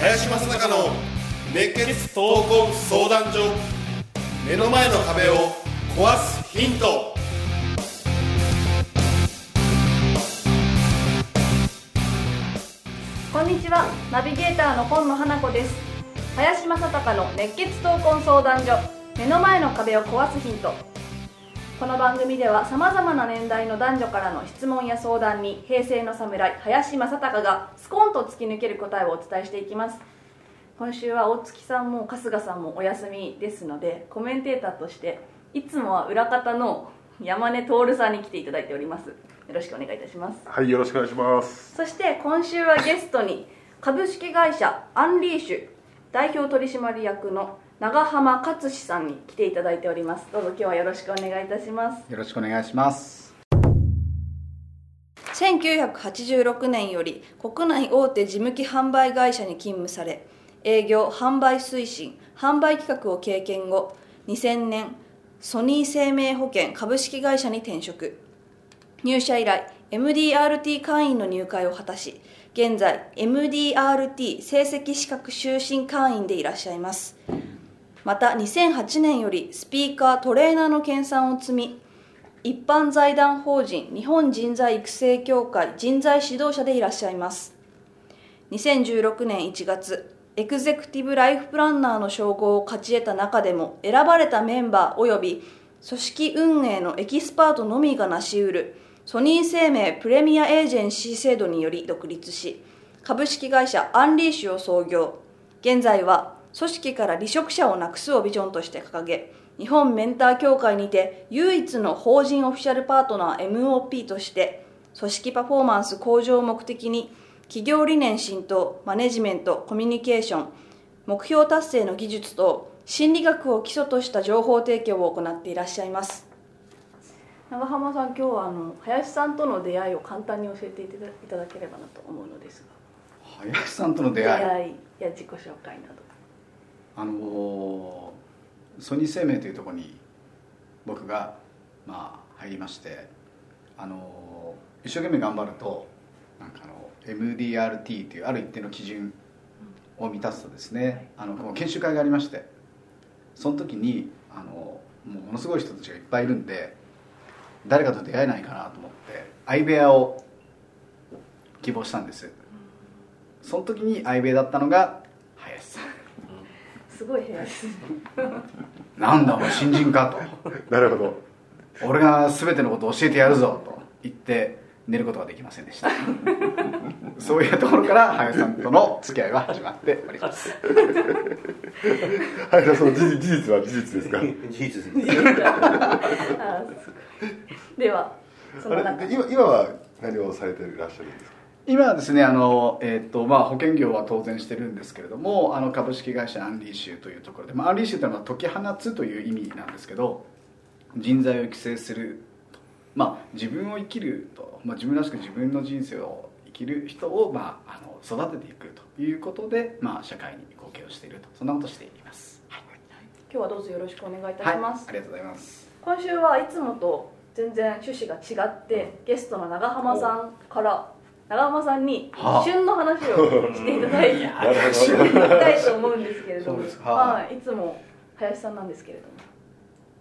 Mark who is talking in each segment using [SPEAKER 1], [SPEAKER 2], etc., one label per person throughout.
[SPEAKER 1] 林正孝の熱血闘魂相談所目の前の壁を壊すヒント。
[SPEAKER 2] こんにちは。ナビゲーターの今野花子です。林正孝の熱血闘魂相談所。目の前の壁を壊すヒント。この番組ではさまざまな年代の男女からの質問や相談に平成の侍林正孝がスコンと突き抜ける答えをお伝えしていきます。今週は大月さんも春日さんもお休みですのでコメンテーターとしていつもは裏方の山根徹さんに来ていただいております。よろしくお願いいたします。
[SPEAKER 3] はい、よろしくお願いします。
[SPEAKER 2] そして今週はゲストに株式会社アンリーシュ代表取締役の長浜勝志さんに来ていただいております。どうぞ今日はよろしくお願いいたします。
[SPEAKER 4] よろしくお願いします。
[SPEAKER 2] 1986年より国内大手事務機販売会社に勤務され営業販売推進販売企画を経験後2000年ソニー生命保険株式会社に転職。入社以来 MDRT 会員の入会を果たし現在 MDRT 成績資格修進会員でいらっしゃいます。また2008年よりスピーカートレーナーの研鑽を積み一般財団法人日本人材育成協会人材指導者でいらっしゃいます。2016年1月エグゼクティブライフプランナーの称号を勝ち得た中でも選ばれたメンバー及び組織運営のエキスパートのみが成し得るソニー生命プレミアエージェンシー制度により独立し株式会社アンリーシュを創業。現在は組織から離職者をなくすをビジョンとして掲げ日本メンター協会にて唯一の法人オフィシャルパートナー MOP として組織パフォーマンス向上を目的に企業理念浸透マネジメントコミュニケーション目標達成の技術と心理学を基礎とした情報提供を行っていらっしゃいます。長浜さん今日はあの林さんとの出会いを簡単に教えていただければなと思うのですが。
[SPEAKER 4] 林さんとの出会い？
[SPEAKER 2] 出会いや自己紹介など。
[SPEAKER 4] あのソニー生命というところに僕がまあ入りましてあの一生懸命頑張るとなんかあの MDRT というある一定の基準を満たすとですねあのこの研修会がありましてその時にあのもうものすごい人たちがいっぱいいるんで誰かと出会えないかなと思って相部屋を希望したんです。その時に相部屋だったのが林さん。
[SPEAKER 2] すごい部屋ですね
[SPEAKER 4] なんだお前新人かと。
[SPEAKER 3] なるほど。
[SPEAKER 4] 俺が全てのことを教えてやるぞと言って寝ることができませんでしたそういうところから林さんとの付き合いは始まっております。
[SPEAKER 3] はい、その事実事実は事実です。か。
[SPEAKER 1] 事実です。
[SPEAKER 2] ではそ
[SPEAKER 3] あ
[SPEAKER 2] の中。
[SPEAKER 3] れ、今、今は何をされていらっしゃるんですか？
[SPEAKER 4] 今はですねあの、えーとまあ、保険業は当然してるんですけれどもあの株式会社アンリーシュというところで、まあ、アンリーシュというのは解き放つという意味なんですけど人材を育成すると、まあ、自分を生きると、まあ、自分らしく自分の人生を生きる人を、まあ、あの育てていくということで、まあ、社会に貢献をしていると。そんなことをしています、はい。
[SPEAKER 2] 今日はどうぞよろしくお願いいた
[SPEAKER 4] はい
[SPEAKER 2] します、
[SPEAKER 4] ありがとうございます。
[SPEAKER 2] 今週はいつもと全然趣旨が違ってゲストの長浜さんから長浜さんに
[SPEAKER 4] はあ。
[SPEAKER 2] 旬の話を していただいてい
[SPEAKER 3] なるほど。
[SPEAKER 2] きたいと思うんですけれども。はい、いつも林さんなんですけれども。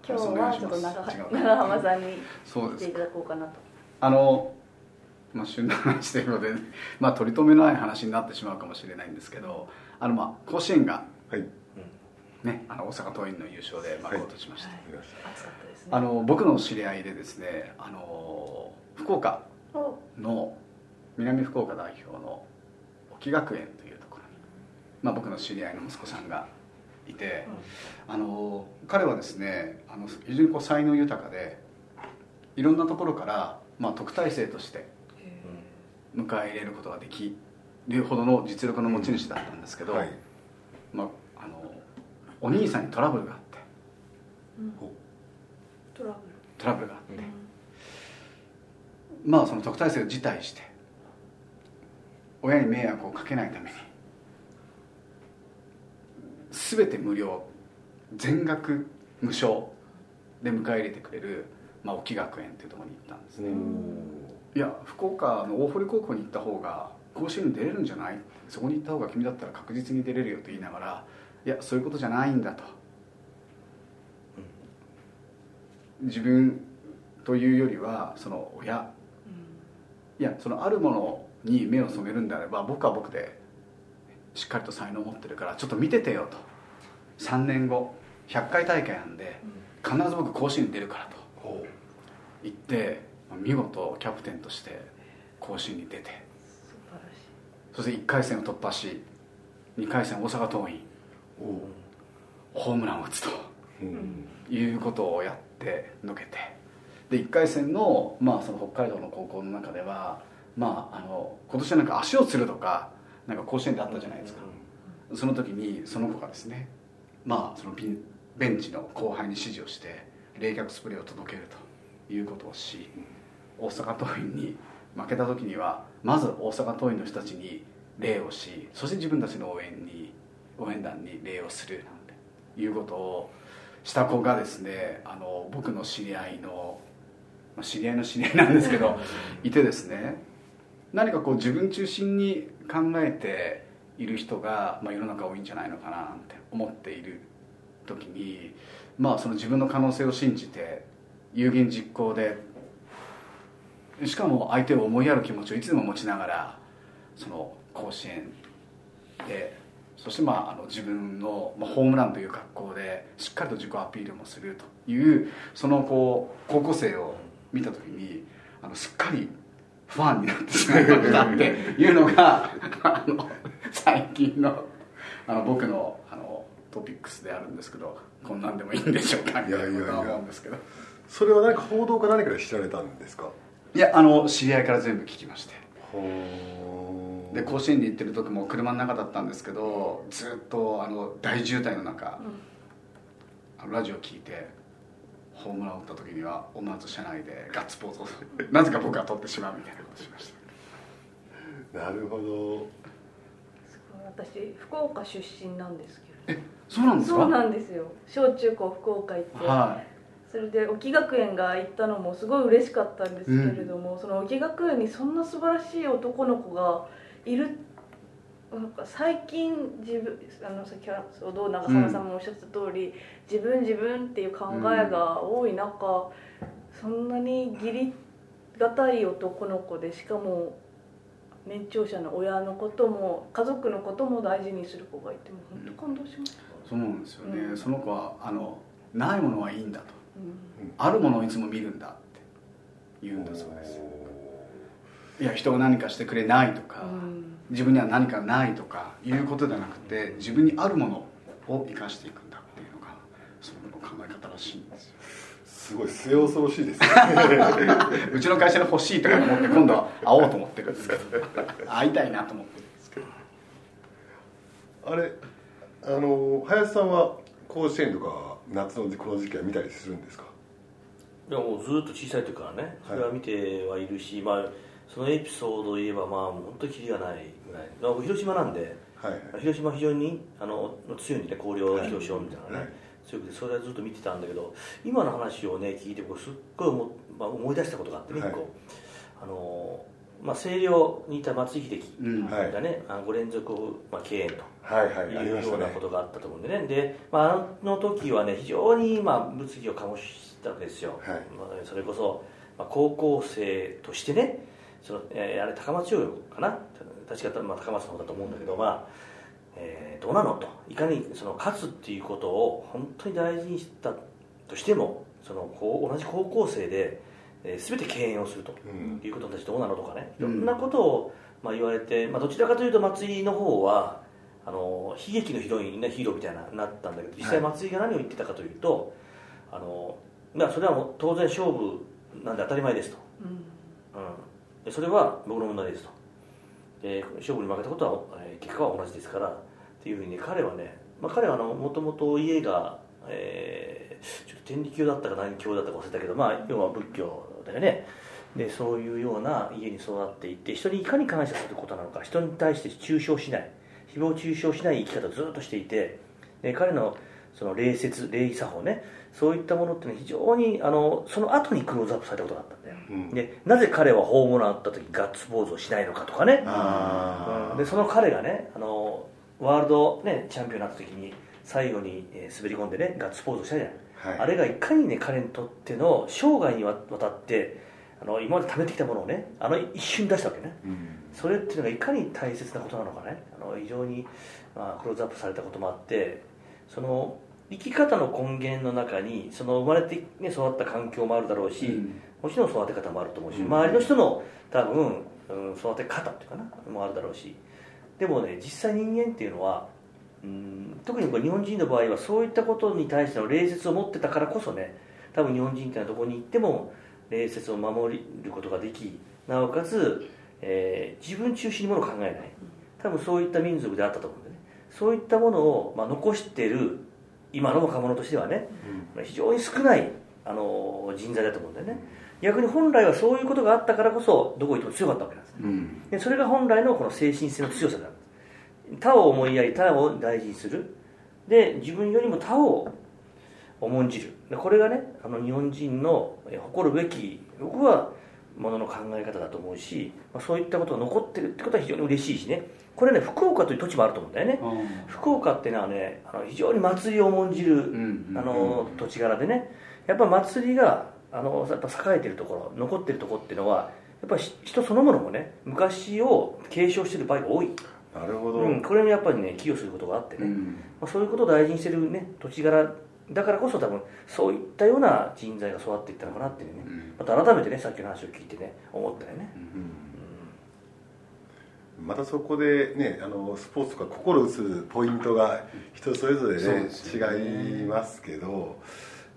[SPEAKER 2] 今日はちょっと長長浜さんに来ていただこうかなと。
[SPEAKER 4] あの、まあ、旬な話というので、まあ、取り留めのない話になってしまうかもしれないんですけどあの、まあ、甲子園が、
[SPEAKER 3] はい。
[SPEAKER 4] ね、あの大阪桐蔭の優勝で幕を閉じました、
[SPEAKER 2] 暑かったですね。
[SPEAKER 4] あの僕の知り合いでですねあの福岡
[SPEAKER 2] お。
[SPEAKER 4] の南福岡代表の沖学園というところに、まあ、僕の知り合いの息子さんがいて、あの彼はですねあの非常にこう才能豊かでいろんなところから、まあ、特待生として迎え入れることができるほどの実力の持ち主だったんですけど、
[SPEAKER 3] はい。
[SPEAKER 4] まあ、あのお兄さんにトラブルがあって。
[SPEAKER 2] トラブ
[SPEAKER 4] トラブルがあって、
[SPEAKER 2] ル、
[SPEAKER 4] まあその特待生を辞退して親に迷惑をかけないために全て無料全額無償で迎え入れてくれる、まあ、沖学園っていうところに行ったんですね、いや福岡の大堀高校に行った方が甲子園に出れるんじゃない？そこに行った方が君だったら確実に出れるよと言いながらいやそういうことじゃないんだと、自分というよりはその親。いやそのあるものに目を染めるんであれば僕は僕でしっかりと才能を持ってるからちょっと見ててよと。3年後100回大会なんで必ず僕甲子園に出るからと言って見事キャプテンとして甲子園に出て。そして1回戦を突破し2回戦大阪桐蔭。ホームランを打つと。いうことをやってのけて。で1回戦の,、まあその北海道の高校の中では、まあ、あの今年はなんか足をつるとかなんか甲子園であったじゃないですか、その時にその子がですね、まあ、そのベンチの後輩に指示をして冷却スプレーを届けるということをし大阪桐蔭に負けた時にはまず大阪桐蔭の人たちに礼をしそして自分たちの応援に応援団に礼をするなんていうことをした子がですねあの僕の知り合いのまあ、知り合いの知り合いなんですけどいてですね何かこう自分中心に考えている人が、まあ、世の中多いんじゃないのかなって思っている時に、まあ、その自分の可能性を信じて有言実行でしかも相手を思いやる気持ちをいつでも持ちながらその甲子園でそしてまああの自分の、ホームランという格好でしっかりと自己アピールもするというそのこう高校生を見た時にあのすっかりファンになってしまいましたっていうのが あの最近のあの僕のあのトピックスであるんですけどこんなんでもいいんでしょうかみたいなことは思うんですけど。
[SPEAKER 3] それは何か報道か何かで知られたんですか？
[SPEAKER 4] いやあの知り合いから全部聞きまして。で甲子園に行ってる時も車の中だったんですけどずっとあの大渋滞の中、あのラジオ聞いてホームランを打った時には思わず車内でガッツポーズ。を なぜか僕は取ってしまうみたいなことしまし
[SPEAKER 3] た。なるほど。
[SPEAKER 2] 私福岡出身なんですけ
[SPEAKER 4] ど。えそうなんですか？
[SPEAKER 2] そうなんですよ。小中高福岡行って、はい、それで沖学園が行ったのもすごい嬉しかったんですけれども、うん、その沖学園にそんな素晴らしい男の子がいるなんか最近自分あの先ほど長澤さんもおっしゃった通り、うん、自分自分っていう考えが多い中、うん、そんなに義理がたい男の子でしかも年長者の親のことも家族のことも大事にする子がいても本当感動しました、
[SPEAKER 4] そうなんですよね、うん、その子はあのないものはいいんだと、あるものをいつも見るんだって言うんだそうです。いや人が何かしてくれないとか、自分には何かないとかいうことじゃなくて自分にあるものを生かしていくんだっていうのがその考え方らしいんですよ。
[SPEAKER 3] すごい末恐ろしいですね。
[SPEAKER 4] うちの会社で欲しいとか思って今度は会おうと思ってるんですけど会いたいなと思ってるんですけど。
[SPEAKER 3] あれあの林さんは甲子園とか夏のこの時期は見たりするんですか？
[SPEAKER 5] いやもうずっと小さい時からねそれは見てはいるし、はい、まあそのエピソードを言えばまあ本当にキリがないぐらい。広島なんで、はい、広島非常にあの強いんでね広陵広島みたいなね、はい、強くてそれはずっと見てたんだけど今の話をね聞いてこうすっごい思,、まあ、思い出したことがあってね、はい、個あのまあ、星稜にいた松井秀喜がね、うん、5連続、まあ、敬遠というようなことがあったと思うんでね、で、まあ、あの時はね非常に、まあ、物議を醸したわけですよ、はい、まあ、それこそ、まあ、高校生としてねその、えー、あれ高松商かな？確か、まあ、高松の方だと思うんだけど、まあえー、どうなのと。いかにその勝つっていうことを本当に大事にしたとしてもそのこう同じ高校生で、えー、全て敬遠をするということに対してどうなのとかね、いろんなことを、まあ、言われて、まあ、どちらかというと松井の方はあの悲劇のヒロイン、ね、ヒーローみたいななったんだけど実際松井が何を言ってたかというと、はい、あのまあ、それはもう当然勝負なんで当たり前ですと、うん、うん。それは僕の問題ですと。で勝負に負けたことは、えー、結果は同じですからっていうふうに彼はね、まあ、彼はもともと家が、えー、ちょっと天理教だったか何教だったか忘れたけど、まあ、要は仏教だよね。でそういうような家に育っていって人にいかに感謝することなのか人に対して中傷しない誹謗中傷しない生き方をずっとしていてで彼のその礼節礼儀作法ねそういったものっていうのは非常にあのその後にクローズアップされたことがあったんだよ、うん、でなぜ彼はホームラン打った時ガッツポーズをしないのかとかね、うん、でその彼がねあのワールド、ね、チャンピオンになった時に最後に、え滑り込んでねガッツポーズをしたじゃない、はい、あれがいかにね彼にとっての生涯にわたってあの今まで貯めてきたものをねあの一瞬出したわけね、うん、それっていうのがいかに大切なことなのかね。あの非常に、まあ、クローズアップされたこともあってその生き方の根源の中にその生まれて、ね、育った環境もあるだろうし、うん、もちろん育て方もあると思うし、うん、周りの人の多分、うん、育て方っていうかなもあるだろうし。でもね実際人間っていうのはうん特に日本人の場合はそういったことに対しての礼節を持ってたからこそね多分日本人っていうのはどこに行っても礼節を守ることができなおかつ、えー、自分中心にものを考えない。多分そういった民族であったと思うんでね。そういったものを、まあ、残している今の若者としてはね、うん、非常に少ないあの人材だと思うんだよね。逆に本来はそういうことがあったからこそどこ行っても強かったわけなんです、うん、でそれが本来のこの精神性の強さなんです他を思いやり他を大事にする。で自分よりも他を重んじる。でこれがねあの日本人の誇るべき僕はものの考え方だと思うし、まあ、そういったことが残ってるってことは非常に嬉しいしね。これね福岡という土地もあると思うんだよね、福岡っていうのはねあの非常に祭りを重んじる、あの土地柄でね。やっぱ祭りがあのやっぱ栄えてるところ残ってるところっていうのはやっぱ人そのものもね昔を継承してる場合が多い
[SPEAKER 3] なるほど、
[SPEAKER 5] うん、これにやっぱりね寄与することがあってね、うん、まあ、そういうことを大事にしてるね土地柄だからこそ多分そういったような人材が育っていったのかなっていうね、うん、また改めてねさっきの話を聞いてね思ったよね、
[SPEAKER 3] またそこでねあのスポーツとか心打つポイントが人それぞれね、ね、違いますけど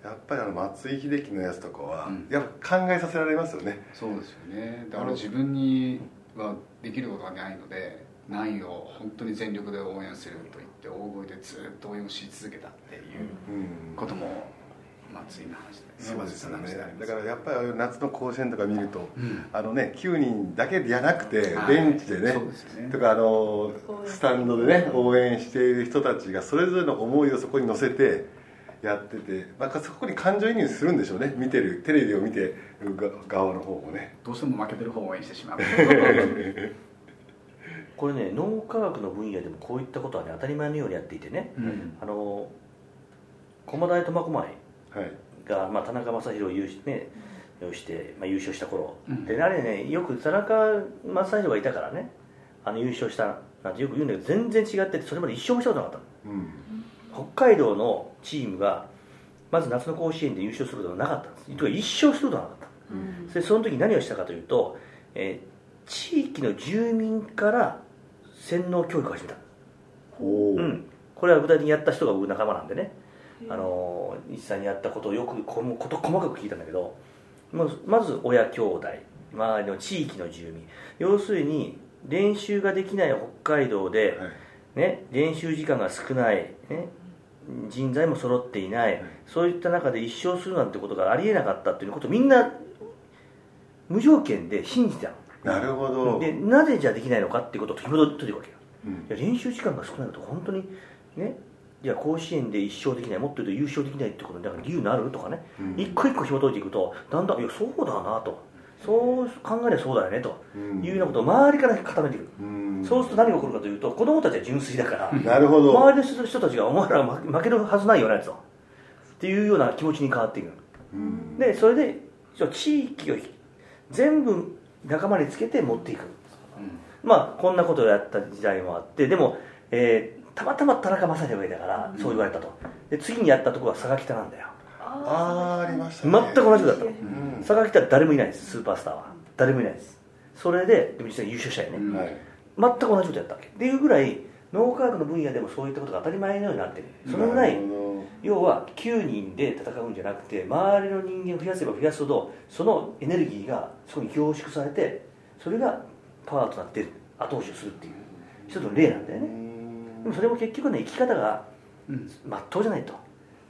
[SPEAKER 3] やっぱりあの松井秀喜のやつとかは、やっぱ考えさせられますよね。
[SPEAKER 4] そうですよね。だから自分にはできることがないので何を本当に全力で応援すると言って大声でずっと応援をし続けたっていうことも松井の話で
[SPEAKER 3] そうですね。だからやっぱり夏の甲子園とか見ると、うん、あのね9人だけじゃなくてベンチでね,、とかあのスタンドでね応援している人たちがそれぞれの思いをそこに乗せてやっててなんかそこに感情移入するんでしょうね。見てるテレビを見てる側の方もね。
[SPEAKER 4] どうしても負けてる方を応援してしまう
[SPEAKER 5] これね脳科学の分野でもこういったことはね当たり前のようにやっていてね、うん、あの駒大苫小牧が、はい、まあ、田中将大を優,、ね、うして、まあ、優勝した頃、うん、であれねよく田中将大がいたからねあの優勝したなんてよく言うんだけど全然違っててそれまで一勝もしたことなかった、うん、北海道のチームがまず夏の甲子園で優勝することがなかったんです、うん、一勝することがなかった、うん、それその時何をしたかというと、えー、地域の住民から洗脳教育を始めた。うん、これは具体的にやった人が僕仲間なんでね。あの実際にやったことをよくこのこと細かく聞いたんだけどまず親兄弟。周りの地域の住民。要するに練習ができない北海道で、はい、ね、練習時間が少ない、ね、人材も揃っていない、はい、そういった中で一生するなんてことがありえなかったということをみんな無条件で信じてたの
[SPEAKER 3] なるほど。
[SPEAKER 5] でなぜじゃできないのかっていうことを紐解いてるわけよ、うん、練習時間が少ないと本当にねいや甲子園で一勝できないもっと言うと優勝できないってことにだから理由になるとかね、うん、一個一個紐解いていくとだんだんいやそうだなと。そう考えればそうだよねと。いうようなことを周りから固めていく、うん、そうすると何が起こるかというと子供たちは純粋だから
[SPEAKER 3] なるほど。
[SPEAKER 5] 周りの人たちがお前ら負けるはずないよねと。っていうような気持ちに変わっていく、うん、でそれで地域を全部仲間につけて持っていく、うん、まあこんなことをやった時代もあってでも、えー、たまたま田中将大がいたからそう言われたと。で次にやったところは佐賀北なんだよ。
[SPEAKER 3] ああありました、ね、
[SPEAKER 5] 全く同じだった、うん、佐賀北は誰もいないですスーパースターは。誰もいないです。それででも実際優勝したよね、うん、全く同じことやったわけ。っていうぐらい脳科学の分野でもそういったことが当たり前のようになってる。そのぐらい要は9人で戦うんじゃなくて周りの人間を増やせば増やすほどそのエネルギーがそこに凝縮されてそれがパワーとなって後押しをするっていう。一つの例なんだよね。でもそれも結局ね生き方がまっとうじゃないと。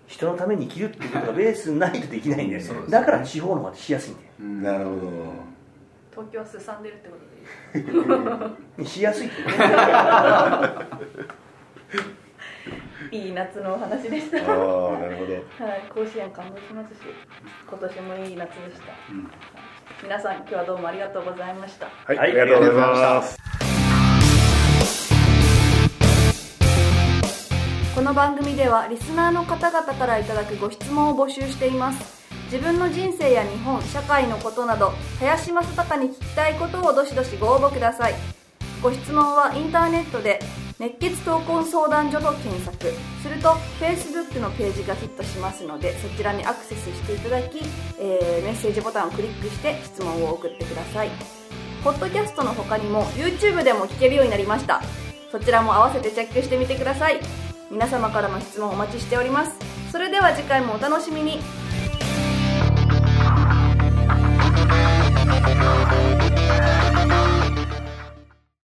[SPEAKER 5] 人のために生きるっていうことがベースないとできないんだよ、ね、だから地方の方がしやすいん
[SPEAKER 3] だよ。なるほど
[SPEAKER 2] 東京はすさんでるってことで
[SPEAKER 5] し やすい
[SPEAKER 2] いい夏のお話でした。あ
[SPEAKER 3] あなるほど、
[SPEAKER 2] はい、甲子園感動しますし今年もいい夏でした、うん、皆さん今日はどうもありがとうございました。
[SPEAKER 3] はい、はい、ありがとうございます
[SPEAKER 2] この番組ではリスナーの方々からいただくご質問を募集しています自分の人生や日本社会のことなど林正孝に聞きたいことをどしどしご応募ください。ご質問はインターネットで熱血闘魂相談所と検索。すると Facebook のページがヒットしますのでそちらにアクセスしていただき、えー、メッセージボタンをクリックして質問を送ってください。ポッドキャストの他にも YouTube でも聞けるようになりました。そちらも合わせてチェックしてみてください。皆様からの質問お待ちしております。それでは次回もお楽しみに。